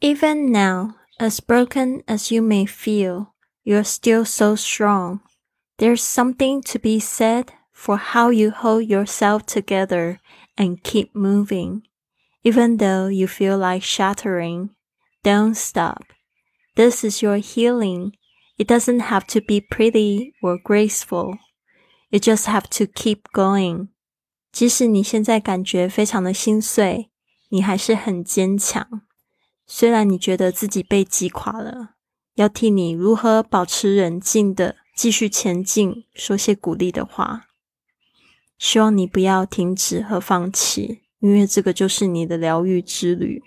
Even now, as broken as you may feel, you're still so strong. There's something to be said for how you hold yourself together and keep moving. Even though you feel like shattering, don't stop. This is your healing. It doesn't have to be pretty or graceful. You just have to keep going. 即使你现在感觉非常的心碎，你还是很坚强。 虽然你觉得自己被击垮了，要替你如何保持冷静的继续前进，说些鼓励的话。希望你不要停止和放弃，因为这个就是你的疗愈之旅。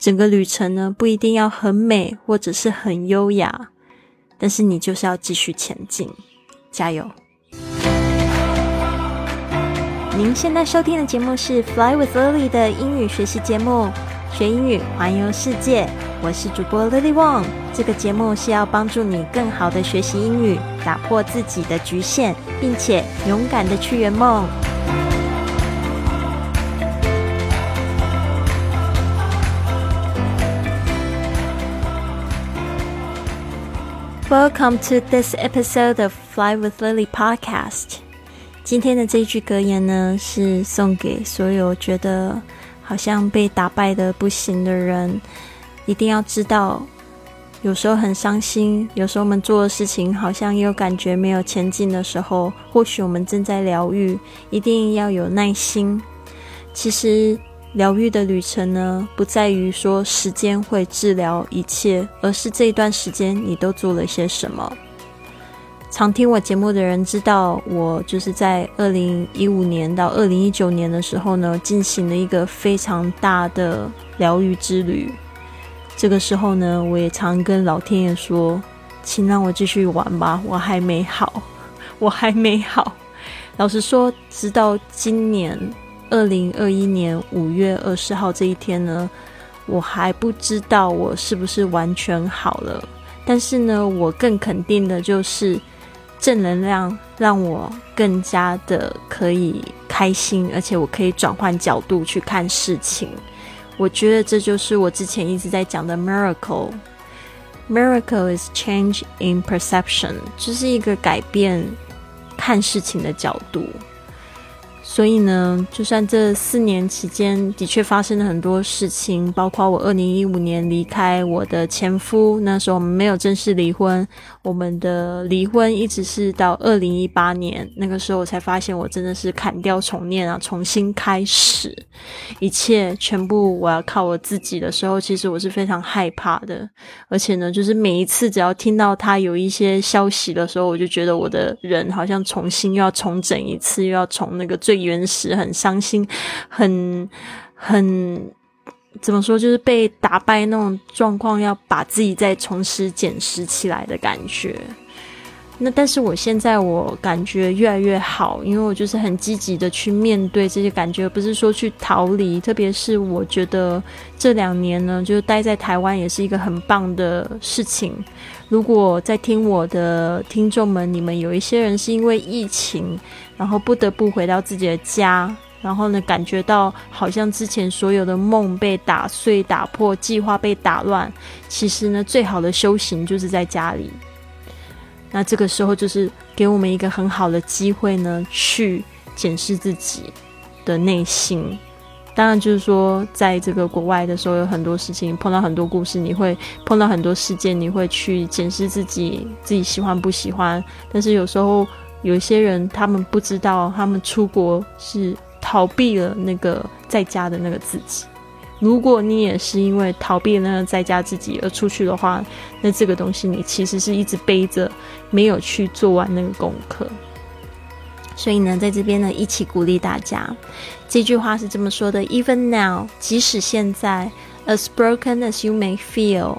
整个旅程呢，不一定要很美或者是很优雅，但是你就是要继续前进，加油！您现在收听的节目是《Fly with Lily》的英语学习节目。学英语，环游世界。我是主播 Lily Wong。这个节目是要帮助你更好的学习英语，打破自己的局限，并且勇敢的去圆梦。Welcome to this episode of Fly with Lily podcast。今天的这句格言呢，是送给所有觉得。好像被打败的不行的人，一定要知道，有时候很伤心，有时候我们做的事情好像又感觉没有前进的时候，或许我们正在疗愈，一定要有耐心。其实疗愈的旅程呢，不在于说时间会治疗一切，而是这一段时间你都做了些什么。常听我节目的人知道，我就是在二零一五年到二零一九年的时候呢，进行了一个非常大的疗愈之旅。这个时候呢，我也常跟老天爷说：“请让我继续玩吧，我还没好，我还没好。”老实说，直到今年二零二一年五月二十号这一天呢，我还不知道我是不是完全好了。但是呢，我更肯定的就是。正能量让我更加的可以开心，而且我可以转换角度去看事情。我觉得这就是我之前一直在讲的 miracle。Miracle is change in perception，这是一个改变看事情的角度。所以呢，就算这四年期间的确发生了很多事情，包括我二零一五年离开我的前夫，那时候我们没有正式离婚，我们的离婚一直是到二零一八年，那个时候我才发现我真的是砍掉重念啊，重新开始，一切全部我要靠我自己的时候，其实我是非常害怕的，而且呢，就是每一次只要听到他有一些消息的时候，我就觉得我的人好像重新又要重整一次，又要从那个最。原始很伤心，很很怎么说，就是被打败那种状况，要把自己再重拾、捡拾起来的感觉。那但是我现在我感觉越来越好，因为我就是很积极的去面对这些感觉，不是说去逃离。特别是我觉得这两年呢，就是待在台湾也是一个很棒的事情。如果在听我的听众们，你们有一些人是因为疫情。然后不得不回到自己的家，然后呢，感觉到好像之前所有的梦被打碎、打破，计划被打乱。其实呢，最好的修行就是在家里。那这个时候就是给我们一个很好的机会呢，去检视自己的内心。当然，就是说，在这个国外的时候，有很多事情碰到很多故事，你会碰到很多事件，你会去检视自己，自己喜欢不喜欢。但是有时候。有些人，他们不知道，他们出国是逃避了那个在家的那个自己。如果你也是因为逃避那个在家自己而出去的话，那这个东西你其实是一直背着，没有去做完那个功课。所以呢，在这边呢，一起鼓励大家。这句话是这么说的：Even now，即使现在，as broken as you may feel，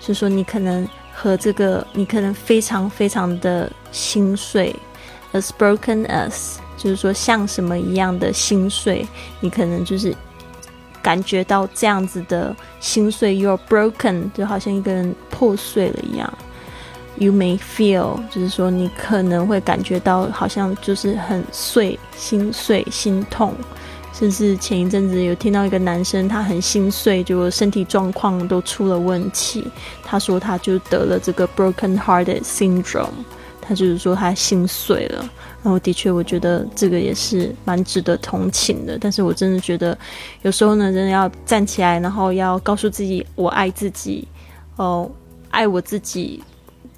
就是说你可能和这个，你可能非常非常的心碎。As broken as，就是说像什么一样的心碎，你可能就是感觉到这样子的心碎。You're broken，就好像一个人破碎了一样。You may feel，就是说你可能会感觉到好像就是很碎、心碎、心痛。甚至前一阵子有听到一个男生，他很心碎，就身体状况都出了问题。他说他就得了这个 broken hearted syndrome，他就是说他心碎了。然后的确，我觉得这个也是蛮值得同情的。但是我真的觉得，有时候呢，真的要站起来，然后要告诉自己，我爱自己，哦，爱我自己。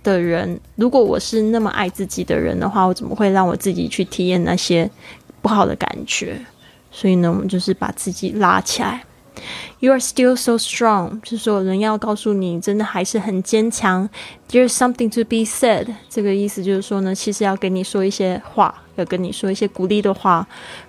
的人，如果我是那么爱自己的人的话，我怎么会让我自己去体验那些不好的感觉？所以呢，我们就是把自己拉起来。You are still so strong，就是说人要告诉你，真的还是很坚强。There's something to be said，这个意思就是说呢，其实要跟你说一些话，要跟你说一些鼓励的话。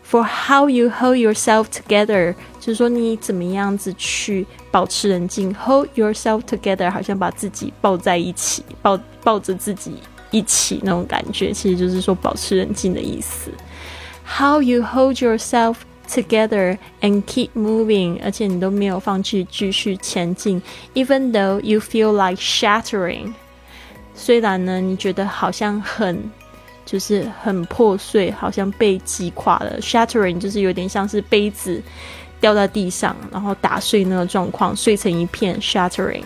For how you hold yourself together，就是说你怎么样子去保持冷静。Hold yourself together，好像把自己抱在一起，抱抱着自己一起那种感觉，其实就是说保持冷静的意思。How you hold yourself together and keep moving，而且你都没有放弃，继续前进。Even though you feel like shattering，虽然呢，你觉得好像很就是很破碎，好像被击垮了。Shattering 就是有点像是杯子掉在地上，然后打碎那个状况，碎成一片。Shattering。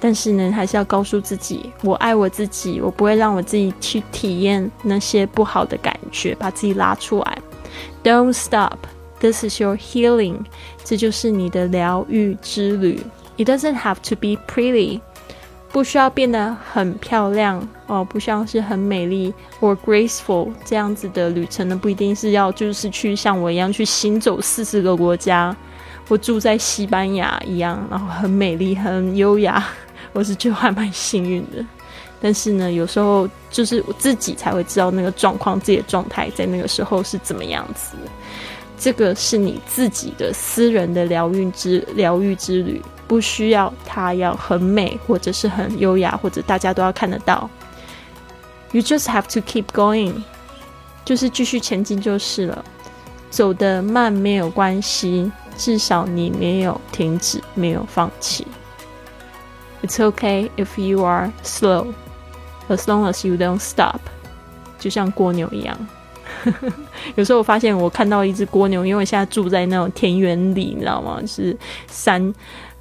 但是呢，还是要告诉自己，我爱我自己，我不会让我自己去体验那些不好的感觉，把自己拉出来。Don't stop. This is your healing. 这就是你的疗愈之旅。It doesn't have to be pretty. 不需要变得很漂亮哦，不像是很美丽 or graceful 这样子的旅程呢，不一定是要就是去像我一样去行走四十个国家，或住在西班牙一样，然后很美丽、很优雅。我是觉得还蛮幸运的。但是呢，有时候就是我自己才会知道那个状况，自己的状态在那个时候是怎么样子。这个是你自己的私人的疗愈之疗愈之旅，不需要它要很美，或者是很优雅，或者大家都要看得到。You just have to keep going，就是继续前进就是了。走得慢没有关系，至少你没有停止，没有放弃。It's okay if you are slow. As long as you don't stop，就像蜗牛一样。有时候我发现，我看到一只蜗牛，因为我现在住在那种田园里，你知道吗？就是山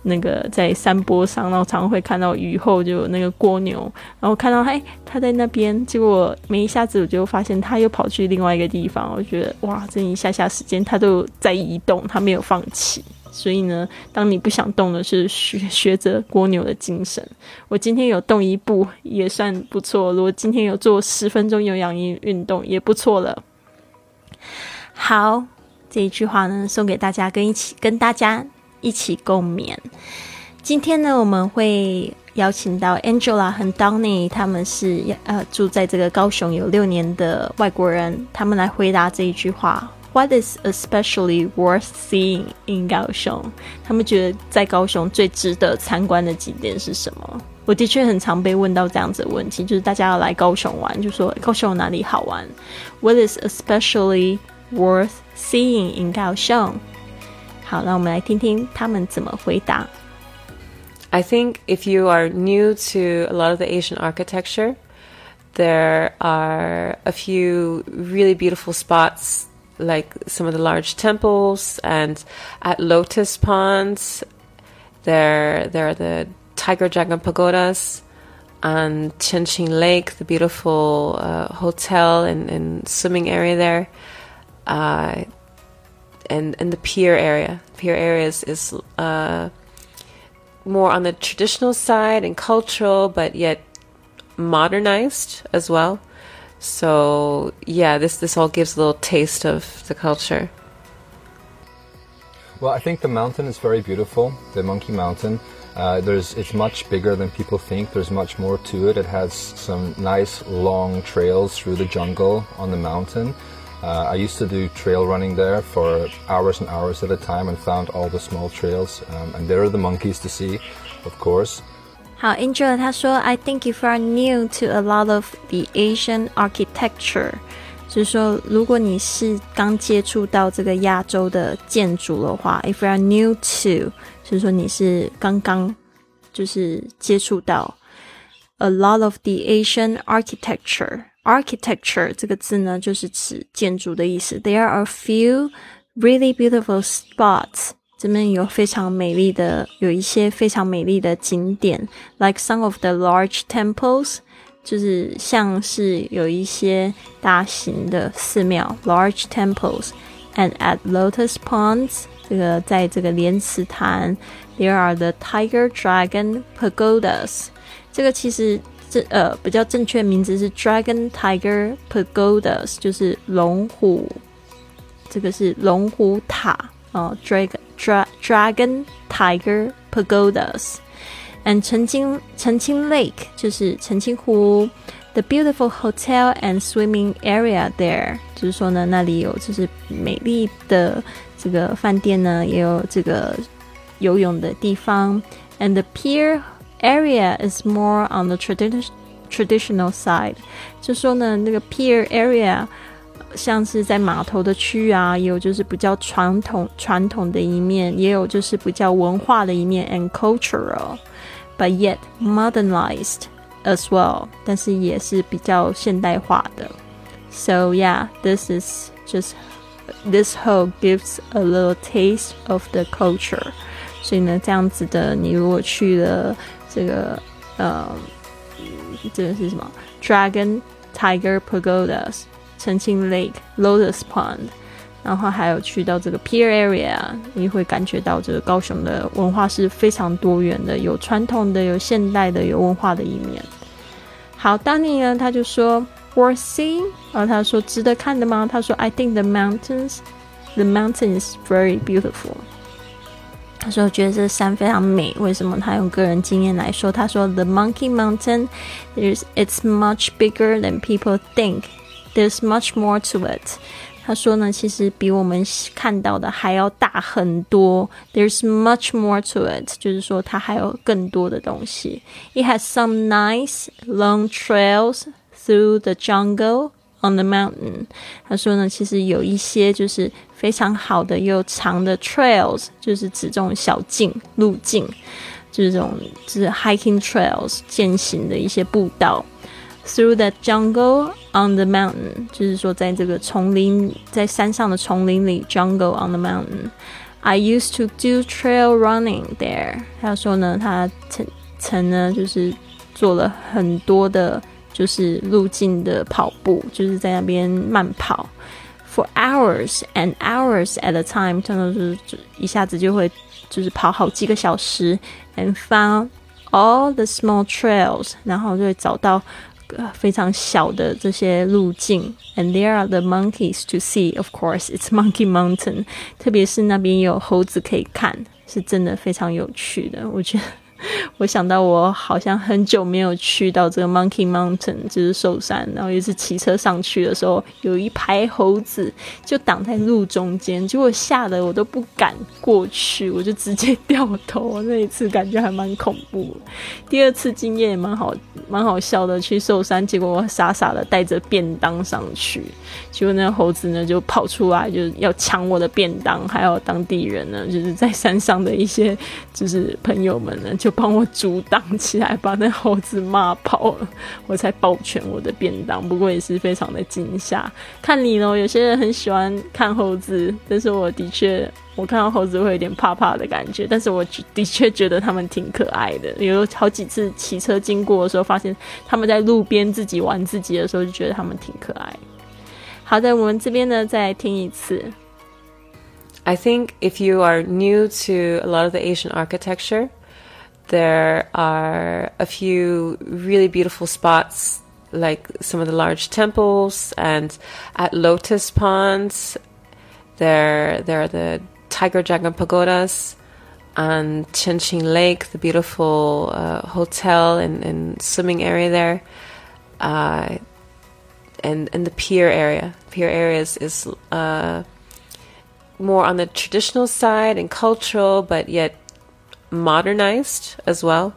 那个在山坡上，然后常常会看到雨后就有那个蜗牛，然后看到哎，它在那边，结果没一下子我就发现它又跑去另外一个地方。我觉得哇，这一下下时间它都在移动，它没有放弃。所以呢，当你不想动的是学学着蜗牛的精神。我今天有动一步也算不错，如果今天有做十分钟有氧运运动也不错了。好，这一句话呢送给大家，跟一起跟大家一起共勉。今天呢，我们会邀请到 Angela 和 Donny，他们是呃住在这个高雄有六年的外国人，他们来回答这一句话。What is especially worth seeing in 高雄？他们觉得在高雄最值得参观的景点是什么？我的确很常被问到这样子的问题，就是大家要来高雄玩，就说高雄哪里好玩？What is especially worth seeing in 高雄？好，那我们来听听他们怎么回答。I think if you are new to a lot of the Asian architecture, there are a few really beautiful spots like some of the large temples and at Lotus Ponds there there are the Tiger Dragon pagodas and Chenqing Lake, the beautiful uh, hotel and, and, swimming area there, uh, and and the pier area. Pier area is, is uh, more on the traditional side and cultural, but yet modernized as well. So yeah, this this all gives a little taste of the culture. Well, I think the mountain is very beautiful. The Monkey Mountain. Uh, there's it's much bigger than people think. There's much more to it. It has some nice long trails through the jungle on the mountain. Uh, I used to do trail running there for hours and hours at a time and found all the small trails. Um, and there are the monkeys to see, of course. 好，Angel 他说，I think if you are new to a lot of the Asian architecture，就是说，如果你是刚接触到这个亚洲的建筑的话，if you are new to，就是说你是刚刚就是接触到 a lot of the Asian architecture。 architecture 这个字呢，就是指建筑的意思。There are a few really beautiful spots. 这边有非常美丽的，有一些非常美丽的景点，like some of the large temples，就是像是有一些大型的寺庙，large temples，and at Lotus Ponds，这个在这个莲池潭，there are the Tiger Dragon Pagodas。这个其实这呃比较正确名字是 Dragon Tiger Pagodas，就是龙虎，这个是龙虎塔哦，Dragon。Dra Dragon Tiger Pagodas and 澄清澄清 Lake 就是澄清湖，the beautiful hotel and swimming area there 就是说呢，那里有就是美丽的这个饭店呢，也有这个游泳的地方，and the pier area is more on the traditional traditional side 就说呢，那个 pier area。 像是在码头的区域啊，也有就是比较传统传统的一面，也有就是比较文化的一面，and cultural，but yet modernized as well，但是也是比较现代化的。So yeah, this is just this whole gives a little taste of the culture。所以呢，这样子的，你如果去了这个呃，这个是什么？Dragon Tiger Pagodas。 澄清 Lake、Lotus Pond，然后还有去到这个 Pier Area，你会感觉到这个高雄的文化是非常多元的，有传统的，有现代的，有文化的一面。好，Danny 呢，他就说 Worth seeing，然后他说值得看的吗？他说 I think the mountains, the mountain is very beautiful。他说觉得这山非常美，为什么？他用个人经验来说，他说 The Monkey Mountain is it's much bigger than people think。There's much more to it。他说呢，其实比我们看到的还要大很多。There's much more to it，就是说它还有更多的东西。It has some nice long trails through the jungle on the mountain。他说呢，其实有一些就是非常好的又长的 trails，就是指这种小径路径，就是这种就是 hiking trails 践行的一些步道。 Through the jungle on the mountain，就是说在这个丛林，在山上的丛林里，jungle on the mountain。I used to do trail running there。他说呢，他曾曾呢就是做了很多的，就是路径的跑步，就是在那边慢跑，for hours and hours at a time。他说就是一下子就会就是跑好几个小时，and found all the small trails，然后就会找到。非常小的这些路径，and there are the monkeys to see. Of course, it's Monkey Mountain. 特别是那边有猴子可以看，是真的非常有趣的。我觉得。 我想到我好像很久没有去到这个 Monkey Mountain，就是寿山，然后一次骑车上去的时候，有一排猴子就挡在路中间，结果吓得我都不敢过去，我就直接掉头。那一次感觉还蛮恐怖。第二次经验也蛮好，蛮好笑的。去寿山，结果我傻傻的带着便当上去，结果那猴子呢就跑出来，就是要抢我的便当，还有当地人呢，就是在山上的一些就是朋友们呢就。就帮我阻挡起来，把那猴子骂跑了，我才保全我的便当。不过也是非常的惊吓。看你呢，有些人很喜欢看猴子，但是我的确，我看到猴子会有点怕怕的感觉。但是我的确觉得他们挺可爱的。有好几次骑车经过的时候，发现他们在路边自己玩自己的时候，就觉得他们挺可爱。好的，我们这边呢再听一次。I think if you are new to a lot of the Asian architecture. There are a few really beautiful spots, like some of the large temples, and at Lotus Ponds, there there are the Tiger Dragon Pagodas, and Chinching Lake, the beautiful uh, hotel and, and, swimming area there, uh, and and the pier area. Pier area is, is uh, more on the traditional side and cultural, but yet modernized as well.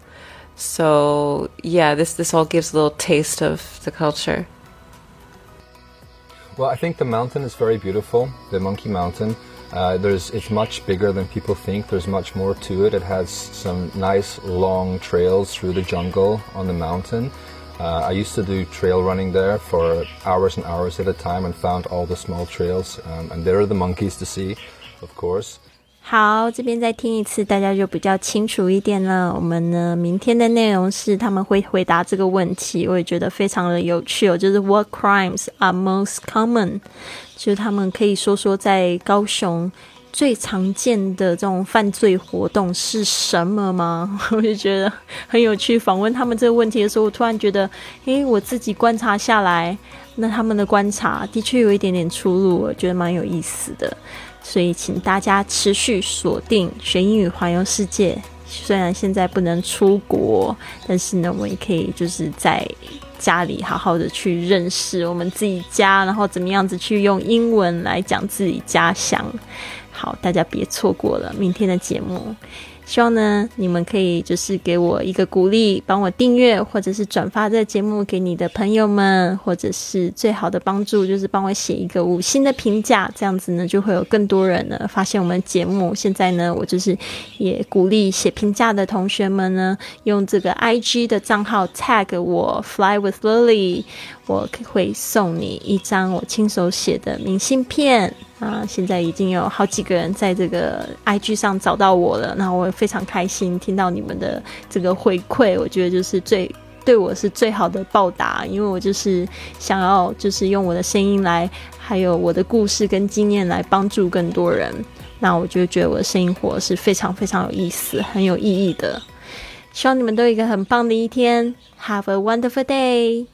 So yeah, this this all gives a little taste of the culture. Well, I think the mountain is very beautiful. The Monkey Mountain. Uh, there's it's much bigger than people think. There's much more to it. It has some nice long trails through the jungle on the mountain. Uh, I used to do trail running there for hours and hours at a time and found all the small trails. Um, and there are the monkeys to see, of course. 好，这边再听一次，大家就比较清楚一点了。我们呢，明天的内容是他们会回答这个问题，我也觉得非常的有趣哦。就是 What crimes are most common？就是他们可以说说在高雄。最常见的这种犯罪活动是什么吗？我就觉得很有趣。访问他们这个问题的时候，我突然觉得，诶，我自己观察下来，那他们的观察的确有一点点出入，我觉得蛮有意思的。所以，请大家持续锁定学英语环游世界。虽然现在不能出国，但是呢，我也可以就是在家里好好的去认识我们自己家，然后怎么样子去用英文来讲自己家乡。好，大家别错过了明天的节目。希望呢，你们可以就是给我一个鼓励，帮我订阅或者是转发这个节目给你的朋友们，或者是最好的帮助就是帮我写一个五星的评价，这样子呢就会有更多人呢发现我们节目。现在呢，我就是也鼓励写评价的同学们呢，用这个 I G 的账号 tag 我 Fly with Lily，我会送你一张我亲手写的明信片。啊，现在已经有好几个人在这个 IG 上找到我了，那我非常开心听到你们的这个回馈，我觉得就是最对我是最好的报答，因为我就是想要就是用我的声音来，还有我的故事跟经验来帮助更多人，那我就觉得我的生活是非常非常有意思、很有意义的。希望你们都有一个很棒的一天，Have a wonderful day。